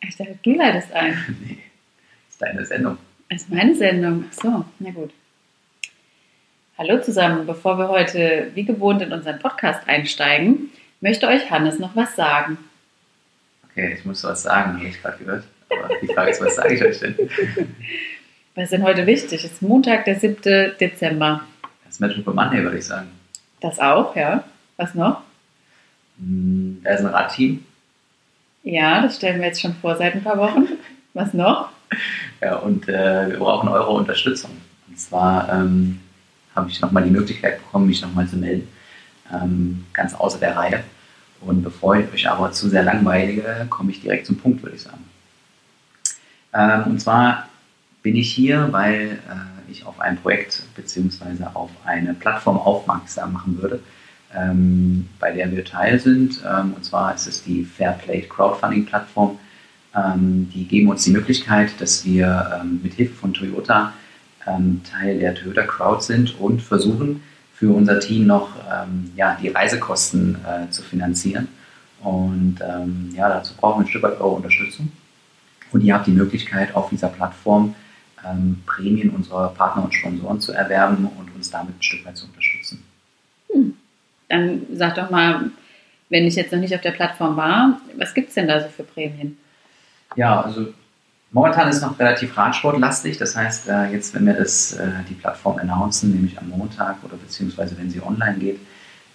Ich dachte, du leitest ein. nee, das ist deine Sendung. Das ist meine Sendung. Ach so, na gut. Hallo zusammen. Bevor wir heute wie gewohnt in unseren Podcast einsteigen, möchte euch Hannes noch was sagen. Okay, ich muss was sagen, habe ich gerade gehört. Aber die Frage ist, was sage ich euch denn? Was ist denn heute wichtig? Es ist Montag, der 7. Dezember. Das ist Metro Monday, würde ich sagen. Das auch, ja. Was noch? Hm, Da ist ein Radteam. Ja, das stellen wir jetzt schon vor seit ein paar Wochen. Was noch? Ja, und äh, wir brauchen eure Unterstützung. Und zwar ähm, habe ich nochmal die Möglichkeit bekommen, mich nochmal zu melden. Ähm, ganz außer der Reihe. Und bevor ich euch aber zu sehr langweilige, komme ich direkt zum Punkt, würde ich sagen. Ähm, und zwar bin ich hier, weil äh, ich auf ein Projekt bzw. auf eine Plattform aufmerksam machen würde, ähm, bei der wir Teil sind. Ähm, und zwar ist es die Fairplay Crowdfunding Plattform. Ähm, die geben uns die Möglichkeit, dass wir ähm, mit Hilfe von Toyota ähm, Teil der Toyota Crowd sind und versuchen, für unser Team noch ähm, ja, die Reisekosten äh, zu finanzieren. Und ja, dazu brauchen wir ein Stück weit eure Unterstützung. Und ihr habt die Möglichkeit, auf dieser Plattform Prämien unserer Partner und Sponsoren zu erwerben und uns damit ein Stück weit zu unterstützen. Dann sag doch mal, wenn ich jetzt noch nicht auf der Plattform war, was gibt es denn da so für Prämien? Ja, also momentan ist noch relativ Radsportlastig. Das heißt, äh, jetzt, wenn wir das, äh, die Plattform announcen, nämlich am Montag oder beziehungsweise wenn sie online geht,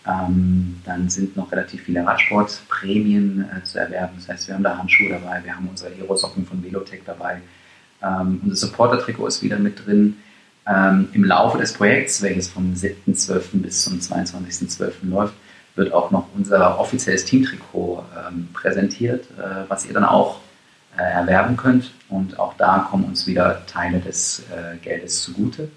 ähm, dann sind noch relativ viele Radsportprämien äh, zu erwerben. Das heißt, wir haben da Handschuhe dabei, wir haben unsere Aerosocken von Velotech dabei, ähm, unser Supporter-Trikot ist wieder mit drin. Ähm, Im Laufe des Projekts, welches vom 7.12. bis zum 22.12. läuft, wird auch noch unser offizielles Teamtrikot ähm, präsentiert, äh, was ihr dann auch äh, erwerben könnt. Und auch da kommen uns wieder Teile des äh, Geldes zugute.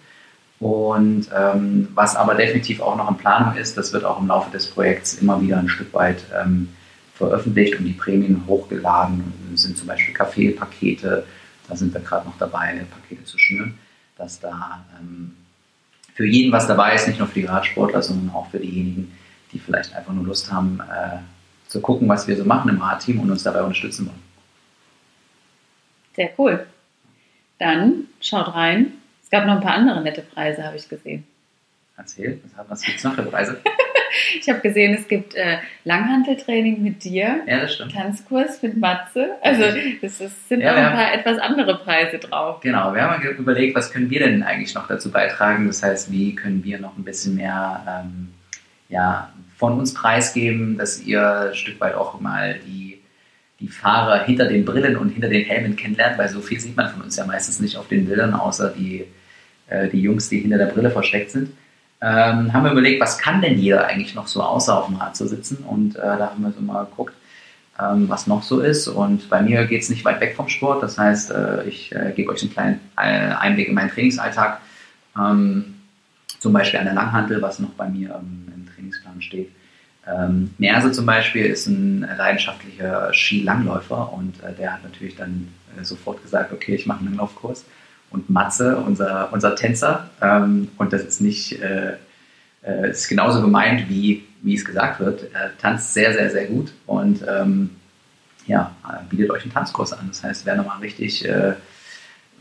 Und ähm, was aber definitiv auch noch in Planung ist, das wird auch im Laufe des Projekts immer wieder ein Stück weit ähm, veröffentlicht und die Prämien hochgeladen. Sind zum Beispiel Kaffeepakete, da sind wir gerade noch dabei, Pakete zu schnüren, dass da ähm, für jeden was dabei ist, nicht nur für die Radsportler, sondern auch für diejenigen, die vielleicht einfach nur Lust haben, äh, zu gucken, was wir so machen im Radteam und uns dabei unterstützen wollen. Sehr cool. Dann schaut rein. Es gab noch ein paar andere nette Preise, habe ich gesehen. Erzähl, was, was gibt es noch für Preise? Ich habe gesehen, es gibt äh, Langhanteltraining mit dir, Ja, das stimmt. Tanzkurs mit Matze. Also es ist- sind Ja, auch ein paar etwas andere Preise drauf. Genau, wir haben überlegt, was können wir denn eigentlich noch dazu beitragen? Das heißt, wie können wir noch ein bisschen mehr ähm, ja, von uns preisgeben, dass ihr ein Stück weit auch mal die, die Fahrer hinter den Brillen und hinter den Helmen kennenlernt, weil so viel sieht man von uns ja meistens nicht auf den Bildern, außer die, äh, die Jungs, die hinter der Brille versteckt sind. Ähm, haben wir überlegt, was kann denn jeder eigentlich noch so außer auf dem Rad zu sitzen? Und äh, da haben wir so mal geguckt, ähm, was noch so ist. Und bei mir geht es nicht weit weg vom Sport. Das heißt, äh, ich äh, gebe euch einen kleinen äh, Einblick in meinen Trainingsalltag. Ähm, zum Beispiel an der Langhantel, was noch bei mir ähm, im Trainingsplan steht. Ähm, Merse zum Beispiel ist ein leidenschaftlicher Skilangläufer und äh, der hat natürlich dann äh, sofort gesagt, okay, ich mache einen Langlaufkurs. Und Matze, unser, unser Tänzer, ähm, und das ist nicht, äh, äh, ist genauso gemeint, wie, wie es gesagt wird, er tanzt sehr, sehr, sehr gut und ähm, ja, bietet euch einen Tanzkurs an. Das heißt, wer nochmal richtig, äh,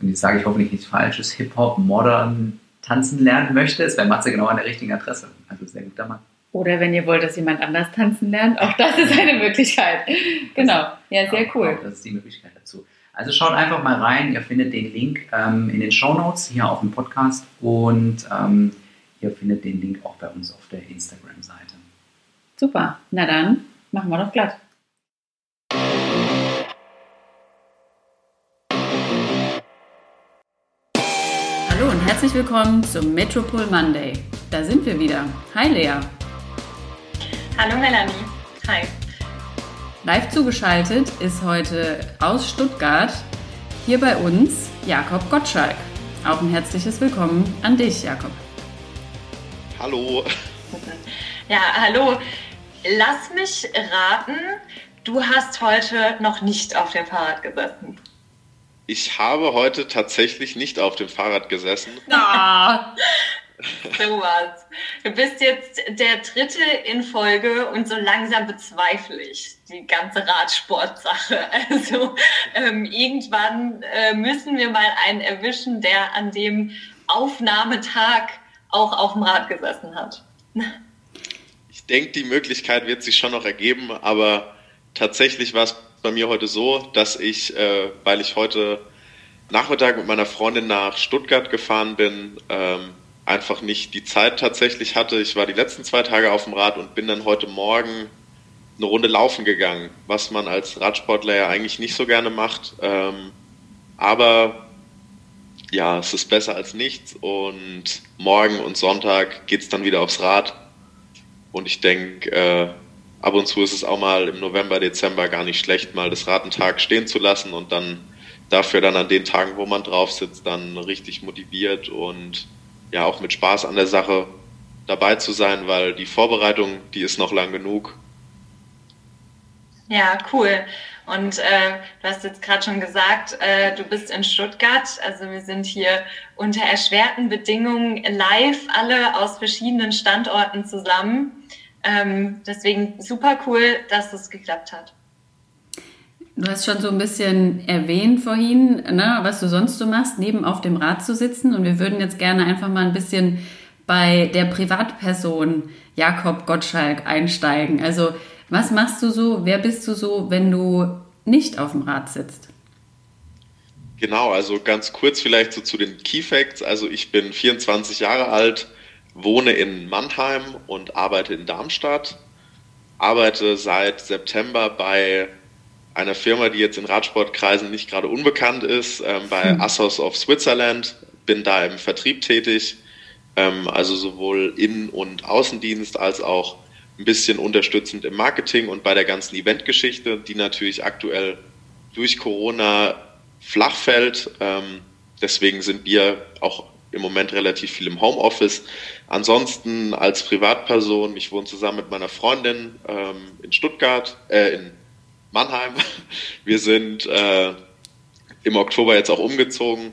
und jetzt sage ich hoffentlich nichts Falsches, Hip-Hop, Modern tanzen lernen möchte, ist bei Matze genau an der richtigen Adresse. Also sehr guter Mann. Oder wenn ihr wollt, dass jemand anders tanzen lernt, auch das ist eine Möglichkeit. Genau. Ja, sehr Auch- cool. Das ist die Möglichkeit. Also schaut einfach mal rein. Ihr findet den Link ähm, in den Show Notes hier auf dem Podcast und ähm, ihr findet den Link auch bei uns auf der Instagram-Seite. Super. Na dann, machen wir doch glatt. Hallo und herzlich willkommen zum Metropol Monday. Da sind wir wieder. Hi Lea. Hallo Melanie. Hi. Live zugeschaltet ist heute aus Stuttgart hier bei uns Jakob Gottschalk. Auch ein herzliches Willkommen an dich, Jakob. Hallo. Ja, hallo. Lass mich raten, du hast heute noch nicht auf dem Fahrrad gesessen. Ich habe heute tatsächlich nicht auf dem Fahrrad gesessen. Ah, So was. Du bist jetzt der dritte in Folge und so langsam bezweifle ich die ganze Radsportsache. Also ähm, irgendwann äh, müssen wir mal einen erwischen, der an dem Aufnahmetag auch auf dem Rad gesessen hat. Ich denke, die Möglichkeit wird sich schon noch ergeben, aber tatsächlich war es bei mir heute so, dass ich, äh, weil ich heute Nachmittag mit meiner Freundin nach Stuttgart gefahren bin, ähm, einfach nicht die Zeit tatsächlich hatte. Ich war die letzten zwei Tage auf dem Rad und bin dann heute Morgen eine Runde laufen gegangen, was man als Radsportler ja eigentlich nicht so gerne macht. Ähm, aber ja, es ist besser als nichts und morgen und Sonntag geht es dann wieder aufs Rad. Und ich denke, äh, ab und zu ist es auch mal im November, Dezember gar nicht schlecht, mal das Rad einen Tag stehen zu lassen und dann dafür dann an den Tagen, wo man drauf sitzt, dann richtig motiviert und ja auch mit Spaß an der Sache dabei zu sein, weil die Vorbereitung, die ist noch lang genug. Ja, cool. Und äh, du hast jetzt gerade schon gesagt, äh, du bist in Stuttgart. Also wir sind hier unter erschwerten Bedingungen live, alle aus verschiedenen Standorten zusammen. Ähm, deswegen super cool, dass das geklappt hat. Du hast schon so ein bisschen erwähnt vorhin, ne, was du sonst so machst, neben auf dem Rad zu sitzen. Und wir würden jetzt gerne einfach mal ein bisschen bei der Privatperson Jakob Gottschalk einsteigen. Also, was machst du so? Wer bist du so, wenn du nicht auf dem Rad sitzt? Genau, also ganz kurz vielleicht so zu den Key Facts. Also, ich bin 24 Jahre alt, wohne in Mannheim und arbeite in Darmstadt. Arbeite seit September bei einer Firma, die jetzt in Radsportkreisen nicht gerade unbekannt ist, ähm, bei hm. Assos of Switzerland, bin da im Vertrieb tätig, ähm, also sowohl Innen- und Außendienst als auch ein bisschen unterstützend im Marketing und bei der ganzen Eventgeschichte, die natürlich aktuell durch Corona flach fällt. Ähm, deswegen sind wir auch im Moment relativ viel im Homeoffice. Ansonsten als Privatperson, ich wohne zusammen mit meiner Freundin ähm, in Stuttgart, äh, in Mannheim. Wir sind äh, im Oktober jetzt auch umgezogen,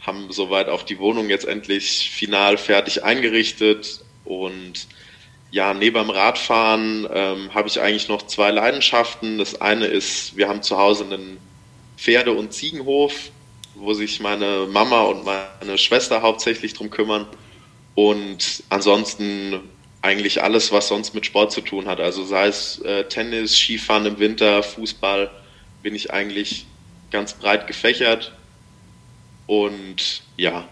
haben soweit auch die Wohnung jetzt endlich final fertig eingerichtet und ja, neben dem Radfahren ähm, habe ich eigentlich noch zwei Leidenschaften. Das eine ist, wir haben zu Hause einen Pferde- und Ziegenhof, wo sich meine Mama und meine Schwester hauptsächlich drum kümmern. Und ansonsten eigentlich alles, was sonst mit Sport zu tun hat. Also sei es äh, Tennis, Skifahren im Winter, Fußball, bin ich eigentlich ganz breit gefächert. Und ja.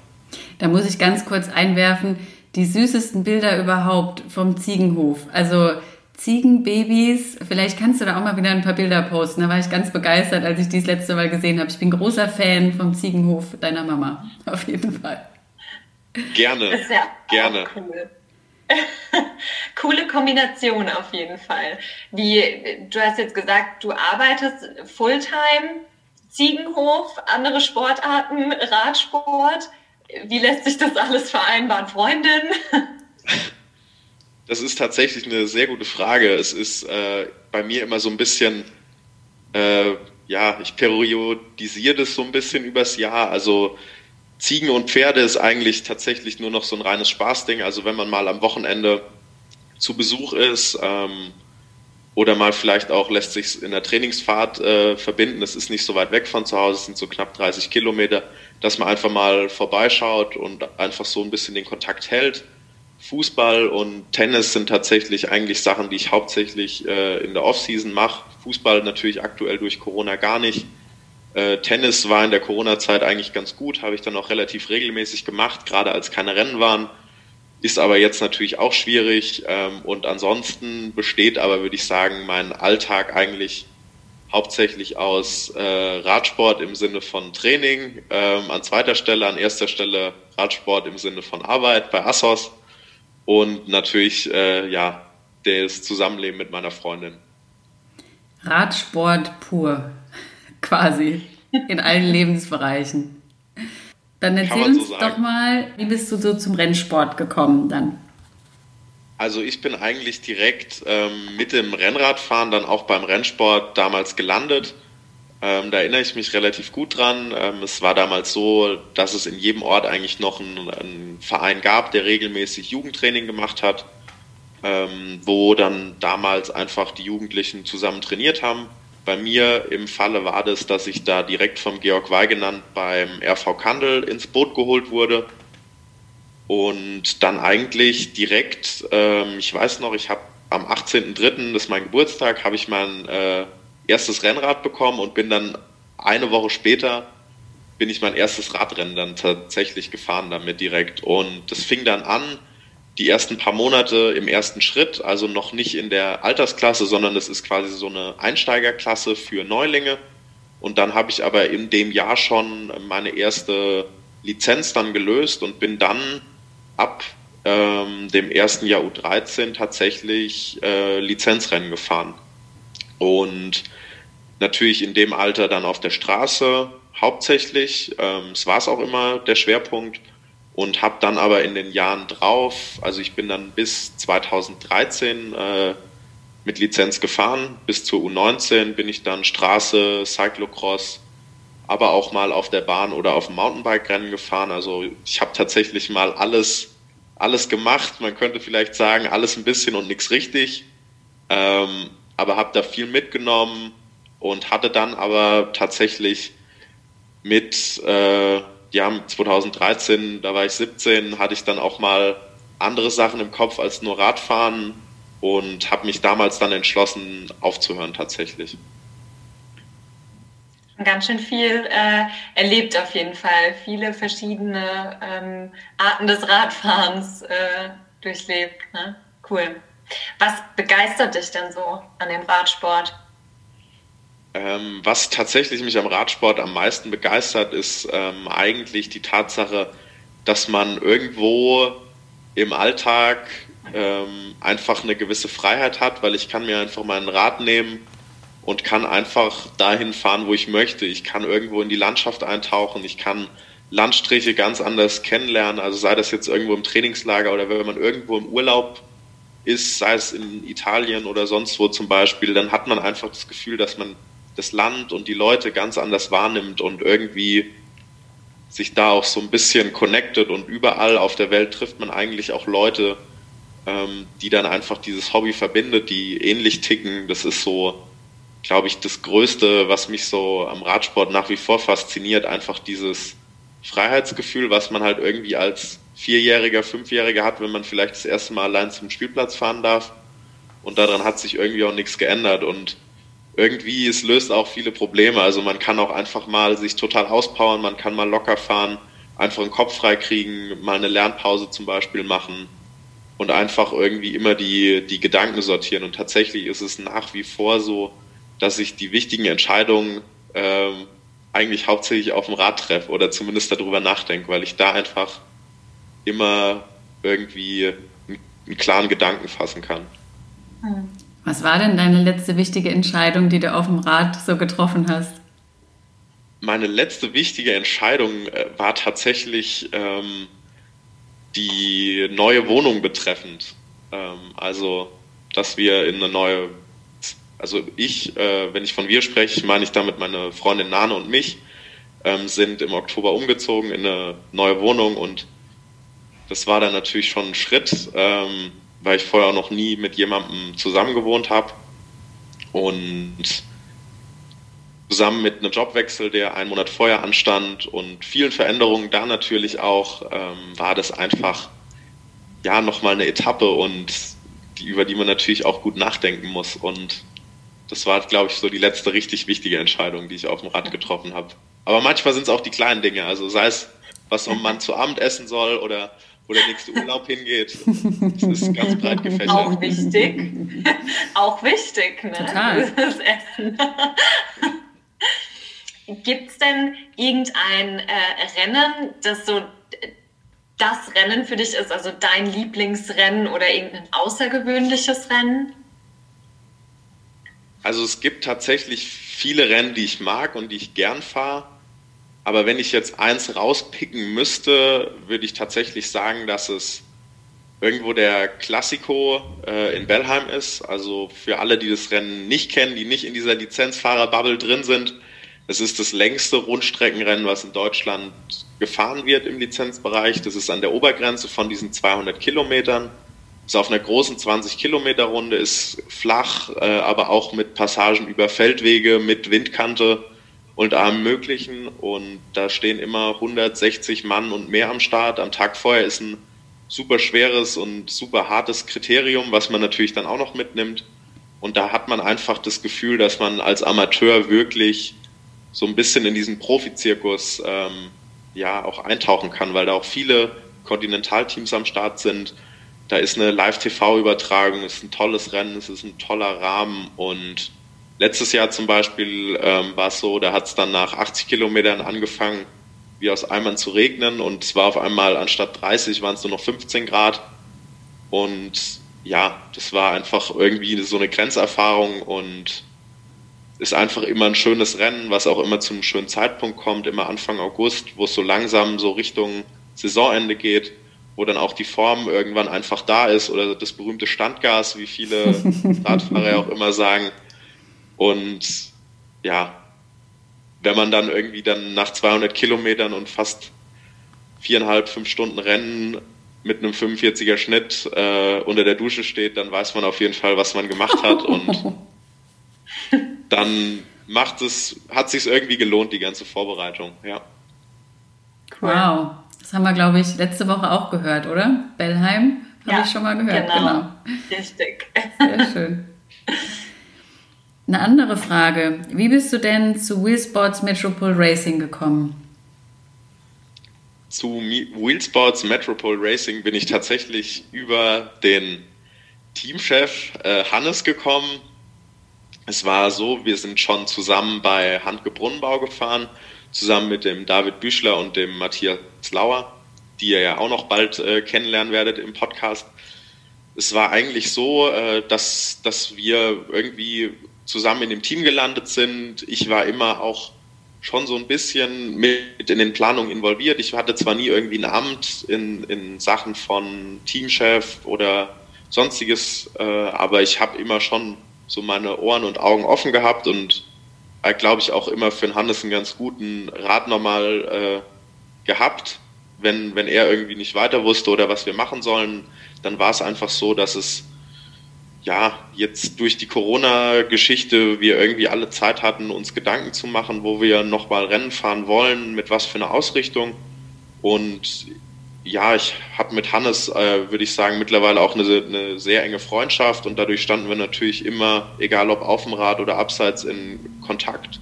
Da muss ich ganz kurz einwerfen, die süßesten Bilder überhaupt vom Ziegenhof. Also Ziegenbabys, vielleicht kannst du da auch mal wieder ein paar Bilder posten. Da war ich ganz begeistert, als ich dies letzte Mal gesehen habe. Ich bin großer Fan vom Ziegenhof deiner Mama, auf jeden Fall. Gerne, ja gerne. Cool. Coole Kombination auf jeden Fall. Wie, du hast jetzt gesagt, du arbeitest Fulltime, Ziegenhof, andere Sportarten, Radsport. Wie lässt sich das alles vereinbaren? Freundin? Das ist tatsächlich eine sehr gute Frage. Es ist äh, bei mir immer so ein bisschen, äh, ja, ich periodisiere das so ein bisschen übers Jahr. Also Ziegen und Pferde ist eigentlich tatsächlich nur noch so ein reines Spaßding. Also wenn man mal am Wochenende zu Besuch ist ähm, oder mal vielleicht auch lässt sich in der Trainingsfahrt äh, verbinden, das ist nicht so weit weg von zu Hause, es sind so knapp 30 Kilometer, dass man einfach mal vorbeischaut und einfach so ein bisschen den Kontakt hält. Fußball und Tennis sind tatsächlich eigentlich Sachen, die ich hauptsächlich äh, in der Offseason mache. Fußball natürlich aktuell durch Corona gar nicht. Äh, Tennis war in der Corona-Zeit eigentlich ganz gut, habe ich dann auch relativ regelmäßig gemacht, gerade als keine Rennen waren. Ist aber jetzt natürlich auch schwierig. Ähm, und ansonsten besteht aber, würde ich sagen, mein Alltag eigentlich hauptsächlich aus äh, Radsport im Sinne von Training, ähm, an zweiter Stelle, an erster Stelle Radsport im Sinne von Arbeit bei Assos und natürlich äh, ja das Zusammenleben mit meiner Freundin. Radsport pur quasi in allen Lebensbereichen. Dann erzähl uns so doch mal, wie bist du so zum Rennsport gekommen dann? Also ich bin eigentlich direkt ähm, mit dem Rennradfahren dann auch beim Rennsport damals gelandet. Ähm, da erinnere ich mich relativ gut dran. Ähm, es war damals so, dass es in jedem Ort eigentlich noch einen, einen Verein gab, der regelmäßig Jugendtraining gemacht hat, ähm, wo dann damals einfach die Jugendlichen zusammen trainiert haben. Bei mir im Falle war das, dass ich da direkt vom Georg Weigenand beim RV Kandel ins Boot geholt wurde und dann eigentlich direkt, ähm, ich weiß noch, ich habe am 18.03., das ist mein Geburtstag, habe ich mein äh, erstes Rennrad bekommen und bin dann eine Woche später bin ich mein erstes Radrennen dann tatsächlich gefahren damit direkt. Und das fing dann an, die ersten paar Monate im ersten Schritt, also noch nicht in der Altersklasse, sondern es ist quasi so eine Einsteigerklasse für Neulinge. Und dann habe ich aber in dem Jahr schon meine erste Lizenz dann gelöst und bin dann ab ähm, dem ersten Jahr U13 tatsächlich äh, Lizenzrennen gefahren. Und natürlich in dem Alter dann auf der Straße hauptsächlich. Ähm, es war es auch immer der Schwerpunkt und habe dann aber in den Jahren drauf, also ich bin dann bis 2013 äh, mit Lizenz gefahren, bis zur U19 bin ich dann Straße, Cyclocross, aber auch mal auf der Bahn oder auf dem Mountainbike-Rennen gefahren. Also ich habe tatsächlich mal alles, alles gemacht. Man könnte vielleicht sagen, alles ein bisschen und nichts richtig. Ähm, aber habe da viel mitgenommen und hatte dann aber tatsächlich mit äh, ja, 2013, da war ich 17, hatte ich dann auch mal andere Sachen im Kopf als nur Radfahren und habe mich damals dann entschlossen, aufzuhören tatsächlich. Ganz schön viel äh, erlebt auf jeden Fall. Viele verschiedene ähm, Arten des Radfahrens äh, durchlebt. Ne? Cool. Was begeistert dich denn so an dem Radsport? Ähm, was tatsächlich mich am Radsport am meisten begeistert, ist ähm, eigentlich die Tatsache, dass man irgendwo im Alltag ähm, einfach eine gewisse Freiheit hat, weil ich kann mir einfach meinen Rad nehmen und kann einfach dahin fahren, wo ich möchte. Ich kann irgendwo in die Landschaft eintauchen, ich kann Landstriche ganz anders kennenlernen, also sei das jetzt irgendwo im Trainingslager oder wenn man irgendwo im Urlaub ist, sei es in Italien oder sonst wo zum Beispiel, dann hat man einfach das Gefühl, dass man das Land und die Leute ganz anders wahrnimmt und irgendwie sich da auch so ein bisschen connected und überall auf der Welt trifft man eigentlich auch Leute, ähm, die dann einfach dieses Hobby verbindet, die ähnlich ticken. Das ist so, glaube ich, das Größte, was mich so am Radsport nach wie vor fasziniert, einfach dieses Freiheitsgefühl, was man halt irgendwie als Vierjähriger, Fünfjähriger hat, wenn man vielleicht das erste Mal allein zum Spielplatz fahren darf. Und daran hat sich irgendwie auch nichts geändert. Und irgendwie, es löst auch viele Probleme. Also man kann auch einfach mal sich total auspowern, man kann mal locker fahren, einfach den Kopf frei kriegen, mal eine Lernpause zum Beispiel machen und einfach irgendwie immer die, die Gedanken sortieren. Und tatsächlich ist es nach wie vor so, dass ich die wichtigen Entscheidungen ähm, eigentlich hauptsächlich auf dem Rad treffe oder zumindest darüber nachdenke, weil ich da einfach immer irgendwie einen klaren Gedanken fassen kann. Was war denn deine letzte wichtige Entscheidung, die du auf dem Rad so getroffen hast? Meine letzte wichtige Entscheidung äh, war tatsächlich ähm, die neue Wohnung betreffend. Ähm, also, dass wir in eine neue, also ich, äh, wenn ich von wir spreche, meine ich damit meine Freundin Nane und mich, ähm, sind im Oktober umgezogen in eine neue Wohnung und das war dann natürlich schon ein Schritt. Ähm, weil ich vorher noch nie mit jemandem zusammen gewohnt habe. Und zusammen mit einem Jobwechsel, der einen Monat vorher anstand und vielen Veränderungen da natürlich auch, ähm, war das einfach ja nochmal eine Etappe und die, über die man natürlich auch gut nachdenken muss. Und das war, glaube ich, so die letzte richtig wichtige Entscheidung, die ich auf dem Rad getroffen habe. Aber manchmal sind es auch die kleinen Dinge, also sei es, was man zu Abend essen soll oder wo der nächste Urlaub hingeht. Das ist ganz breit gefächert. Auch wichtig. Auch wichtig, ne? Total. Das Essen. Gibt es denn irgendein äh, Rennen, das so das Rennen für dich ist, also dein Lieblingsrennen oder irgendein außergewöhnliches Rennen? Also es gibt tatsächlich viele Rennen, die ich mag und die ich gern fahre. Aber wenn ich jetzt eins rauspicken müsste, würde ich tatsächlich sagen, dass es irgendwo der Classico äh, in Bellheim ist. Also für alle, die das Rennen nicht kennen, die nicht in dieser Lizenzfahrer-Bubble drin sind, Es ist das längste Rundstreckenrennen, was in Deutschland gefahren wird im Lizenzbereich. Das ist an der Obergrenze von diesen 200 Kilometern. Ist auf einer großen 20 Kilometer Runde, ist flach, äh, aber auch mit Passagen über Feldwege, mit Windkante und allem Möglichen. Und da stehen immer 160 Mann und mehr am Start. Am Tag vorher ist ein super schweres und super hartes Kriterium, was man natürlich dann auch noch mitnimmt. Und da hat man einfach das Gefühl, dass man als Amateur wirklich so ein bisschen in diesen Profizirkus ähm, ja auch eintauchen kann, weil da auch viele Kontinentalteams am Start sind. Da ist eine Live-TV-Übertragung, es ist ein tolles Rennen, es ist ein toller Rahmen und letztes Jahr zum Beispiel ähm, war es so, da hat es dann nach 80 Kilometern angefangen, wie aus Eimern zu regnen. Und es war auf einmal anstatt 30 waren es nur noch 15 Grad. Und ja, das war einfach irgendwie so eine Grenzerfahrung und ist einfach immer ein schönes Rennen, was auch immer zu einem schönen Zeitpunkt kommt, immer Anfang August, wo es so langsam so Richtung Saisonende geht, wo dann auch die Form irgendwann einfach da ist oder das berühmte Standgas, wie viele Radfahrer auch immer sagen. Und ja, wenn man dann irgendwie dann nach 200 Kilometern und fast viereinhalb, fünf Stunden Rennen mit einem 45er Schnitt äh, unter der Dusche steht, dann weiß man auf jeden Fall, was man gemacht hat und dann macht es, hat sich irgendwie gelohnt, die ganze Vorbereitung, ja. Wow, das haben wir, glaube ich, letzte Woche auch gehört, oder? Bellheim habe ja, ich schon mal gehört. Genau. genau. Richtig. Sehr schön. Eine andere Frage. Wie bist du denn zu Wheelsports Metropole Racing gekommen? Zu Wheelsports Metropole Racing bin ich tatsächlich über den Teamchef äh, Hannes gekommen, es war so, wir sind schon zusammen bei Handke Brunnenbau gefahren, zusammen mit dem David Büchler und dem Matthias Lauer, die ihr ja auch noch bald äh, kennenlernen werdet im Podcast. Es war eigentlich so, äh, dass, dass wir irgendwie zusammen in dem Team gelandet sind. Ich war immer auch schon so ein bisschen mit in den Planungen involviert. Ich hatte zwar nie irgendwie ein Amt in, in Sachen von Teamchef oder sonstiges, äh, aber ich habe immer schon so meine Ohren und Augen offen gehabt und äh, glaube ich auch immer für den Hannes einen ganz guten Rat nochmal äh, gehabt. Wenn, wenn er irgendwie nicht weiter wusste oder was wir machen sollen, dann war es einfach so, dass es ja jetzt durch die Corona-Geschichte wir irgendwie alle Zeit hatten, uns Gedanken zu machen, wo wir nochmal Rennen fahren wollen, mit was für einer Ausrichtung. Und ja, ich habe mit Hannes, äh, würde ich sagen, mittlerweile auch eine, eine, sehr enge Freundschaft und dadurch standen wir natürlich immer, egal ob auf dem Rad oder abseits, in Kontakt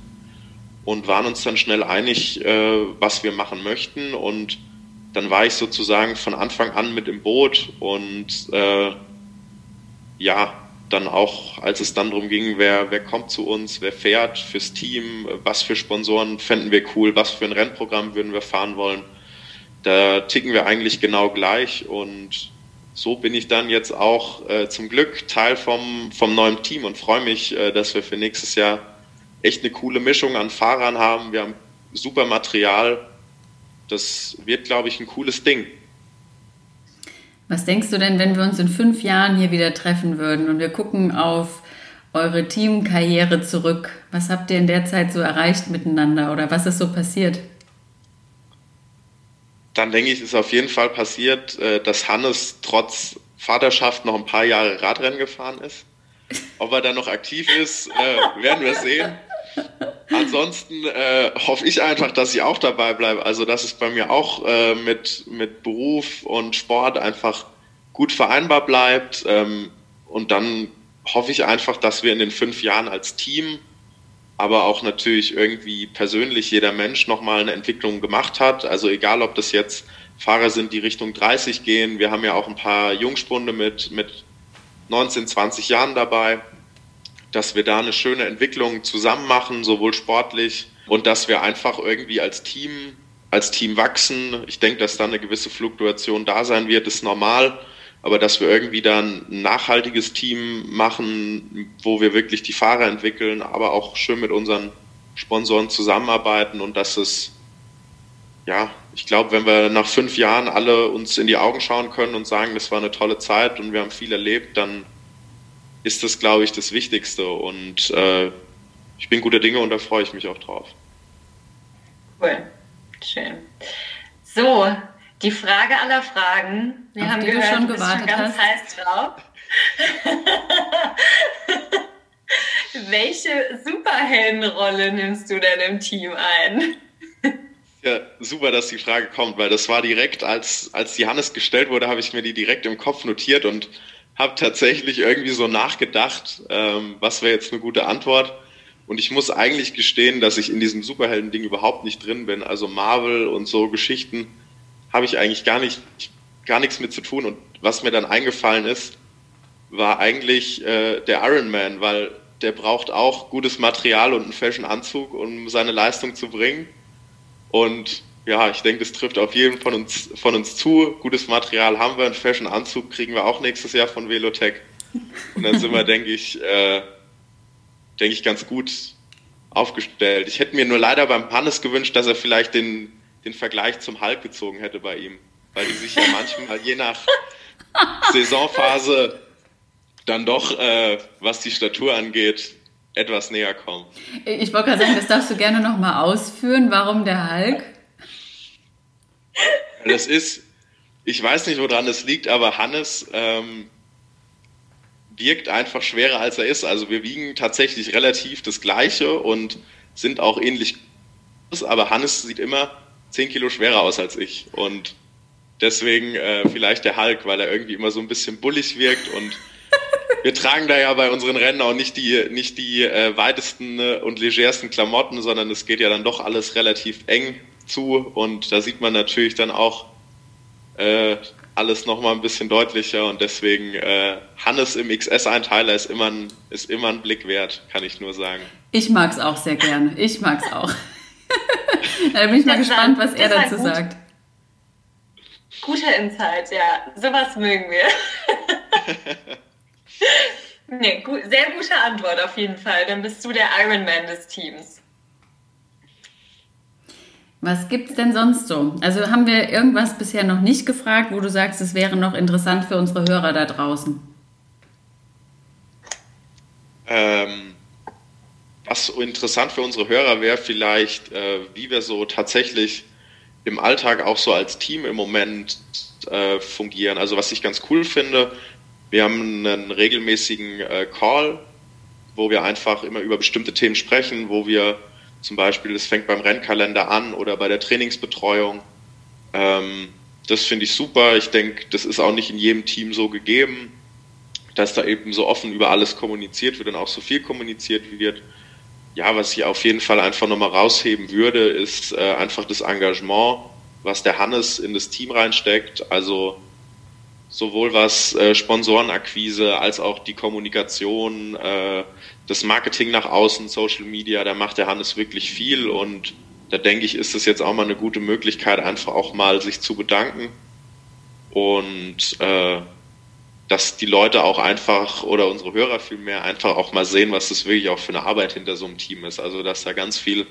und waren uns dann schnell einig, äh, was wir machen möchten und dann war ich sozusagen von Anfang an mit im Boot und äh, ja, dann auch, als es dann darum ging, wer, wer kommt zu uns, wer fährt fürs Team, was für Sponsoren fänden wir cool, was für ein Rennprogramm würden wir fahren wollen da ticken wir eigentlich genau gleich und so bin ich dann jetzt auch äh, zum Glück Teil vom, vom neuen Team und freue mich, äh, dass wir für nächstes Jahr echt eine coole Mischung an Fahrern haben. Wir haben super Material. Das wird, glaube ich, ein cooles Ding. Was denkst du denn, wenn wir uns in fünf Jahren hier wieder treffen würden und wir gucken auf eure Teamkarriere zurück? Was habt ihr in der Zeit so erreicht miteinander oder was ist so passiert? dann denke ich, ist auf jeden Fall passiert, äh, dass Hannes trotz Vaterschaft noch ein paar Jahre Radrennen gefahren ist. Ob er dann noch aktiv ist, äh, werden wir sehen. Ansonsten äh, hoffe ich einfach, dass ich auch dabei bleibe. Also, dass es bei mir auch äh, mit, mit Beruf und Sport einfach gut vereinbar bleibt. Ähm, und dann hoffe ich einfach, dass wir in den fünf Jahren als Team aber auch natürlich irgendwie persönlich jeder Mensch nochmal eine Entwicklung gemacht hat. Also egal, ob das jetzt Fahrer sind, die Richtung 30 gehen. Wir haben ja auch ein paar Jungspunde mit, mit 19, 20 Jahren dabei, dass wir da eine schöne Entwicklung zusammen machen, sowohl sportlich und dass wir einfach irgendwie als Team, als Team wachsen. Ich denke, dass da eine gewisse Fluktuation da sein wird, ist normal aber dass wir irgendwie dann ein nachhaltiges Team machen, wo wir wirklich die Fahrer entwickeln, aber auch schön mit unseren Sponsoren zusammenarbeiten und dass es, ja, ich glaube, wenn wir nach fünf Jahren alle uns in die Augen schauen können und sagen, das war eine tolle Zeit und wir haben viel erlebt, dann ist das, glaube ich, das Wichtigste und äh, ich bin guter Dinge und da freue ich mich auch drauf. Cool. Schön. So, die Frage aller Fragen. Wir Auf haben die gehört, du schon du bist gewartet schon ganz hast. heiß drauf. Welche Superheldenrolle nimmst du denn im Team ein? Ja, super, dass die Frage kommt, weil das war direkt, als, als die Hannes gestellt wurde, habe ich mir die direkt im Kopf notiert und habe tatsächlich irgendwie so nachgedacht, ähm, was wäre jetzt eine gute Antwort. Und ich muss eigentlich gestehen, dass ich in diesem Superhelden-Ding überhaupt nicht drin bin. Also Marvel und so Geschichten habe ich eigentlich gar nicht, gar nichts mit zu tun. Und was mir dann eingefallen ist, war eigentlich äh, der Iron Man, weil der braucht auch gutes Material und einen Fashion-Anzug, um seine Leistung zu bringen. Und ja, ich denke, das trifft auf jeden von uns, von uns zu. Gutes Material haben wir, einen Fashion-Anzug kriegen wir auch nächstes Jahr von Velotech. Und dann sind wir, denke ich, äh, denke ich, ganz gut aufgestellt. Ich hätte mir nur leider beim Hannes gewünscht, dass er vielleicht den, den Vergleich zum Hulk gezogen hätte bei ihm. Weil die sich ja manchmal je nach Saisonphase dann doch, äh, was die Statur angeht, etwas näher kommen. Ich wollte gerade sagen, das darfst du gerne nochmal ausführen. Warum der Hulk? Das ist, ich weiß nicht, woran es liegt, aber Hannes ähm, wirkt einfach schwerer, als er ist. Also wir wiegen tatsächlich relativ das Gleiche und sind auch ähnlich groß, aber Hannes sieht immer 10 Kilo schwerer aus als ich. Und deswegen äh, vielleicht der Hulk, weil er irgendwie immer so ein bisschen bullig wirkt und wir tragen da ja bei unseren Rennen auch nicht die, nicht die äh, weitesten äh, und legersten Klamotten, sondern es geht ja dann doch alles relativ eng zu und da sieht man natürlich dann auch äh, alles nochmal ein bisschen deutlicher und deswegen äh, Hannes im XS-Einteiler ist immer, ein, ist immer ein Blick wert, kann ich nur sagen. Ich mag es auch sehr gerne. Ich mag es auch. da bin ich mal Das war- gespannt, was er war dazu gut. sagt. Guter Insight, ja. Sowas mögen wir. nee, gu sehr gute Antwort auf jeden Fall. Dann bist du der Ironman des Teams. Was gibt's denn sonst so? Also haben wir irgendwas bisher noch nicht gefragt, wo du sagst, es wäre noch interessant für unsere Hörer da draußen? Ähm, was interessant für unsere Hörer wäre vielleicht, äh, wie wir so tatsächlich im Alltag auch so als Team im Moment äh, fungieren. Also was ich ganz cool finde, wir haben einen regelmäßigen äh, Call, wo wir einfach immer über bestimmte Themen sprechen, wo wir zum Beispiel, es fängt beim Rennkalender an oder bei der Trainingsbetreuung. Ähm, das finde ich super. Ich denke, das ist auch nicht in jedem Team so gegeben dass da eben so offen über alles kommuniziert wird und auch so viel kommuniziert wird. Ja, was ich auf jeden Fall einfach nochmal rausheben würde, ist äh, einfach das Engagement, was der Hannes in das Team reinsteckt. Also sowohl was äh, Sponsorenakquise als auch die Kommunikation, äh, das Marketing nach außen, Social Media, da macht der Hannes wirklich viel und da denke ich, ist es jetzt auch mal eine gute Möglichkeit, einfach auch mal sich zu bedanken und äh, dass die Leute auch einfach oder unsere Hörer vielmehr einfach auch mal sehen, was das wirklich auch für eine Arbeit hinter so einem Team ist. Also dass da ganz viel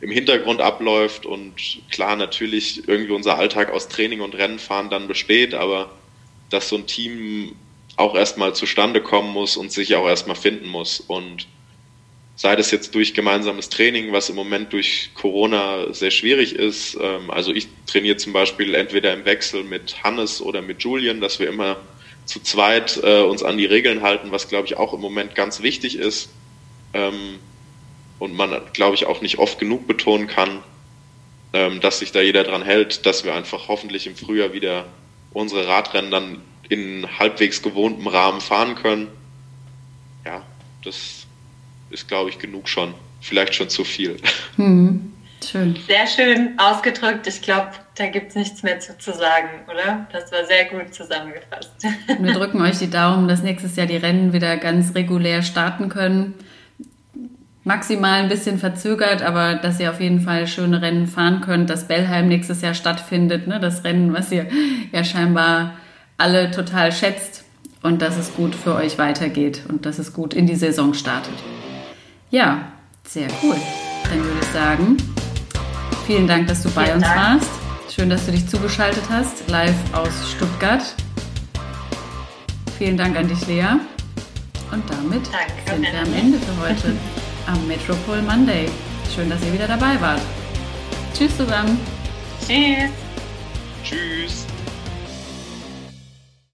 im Hintergrund abläuft und klar natürlich irgendwie unser Alltag aus Training und Rennenfahren dann besteht, aber dass so ein Team auch erstmal zustande kommen muss und sich auch erstmal finden muss. Und sei das jetzt durch gemeinsames Training, was im Moment durch Corona sehr schwierig ist. ähm, Also ich trainiere zum Beispiel entweder im Wechsel mit Hannes oder mit Julian, dass wir immer zu zweit äh, uns an die Regeln halten, was glaube ich auch im Moment ganz wichtig ist ähm, und man glaube ich auch nicht oft genug betonen kann, ähm, dass sich da jeder dran hält, dass wir einfach hoffentlich im Frühjahr wieder unsere Radrennen dann in halbwegs gewohntem Rahmen fahren können. Ja, das ist glaube ich genug schon, vielleicht schon zu viel. Hm, schön. Sehr schön ausgedrückt. Ich glaube, da gibt es nichts mehr zu, zu sagen, oder? Das war sehr gut zusammengefasst. Wir drücken euch die Daumen, dass nächstes Jahr die Rennen wieder ganz regulär starten können. Maximal ein bisschen verzögert, aber dass ihr auf jeden Fall schöne Rennen fahren könnt, dass Bellheim nächstes Jahr stattfindet, ne? das Rennen, was ihr ja scheinbar alle total schätzt und dass es gut für euch weitergeht und dass es gut in die Saison startet. Ja, sehr cool. Dann würde ich sagen, vielen Dank, dass du bei Vielen uns Dank. warst. Schön, dass du dich zugeschaltet hast, live aus Stuttgart. Vielen Dank an dich, Lea. Und damit Danke, sind wir am. Ende für heute am Metropol Monday. Schön, dass ihr wieder dabei wart. Tschüss zusammen. Tschüss. Tschüss.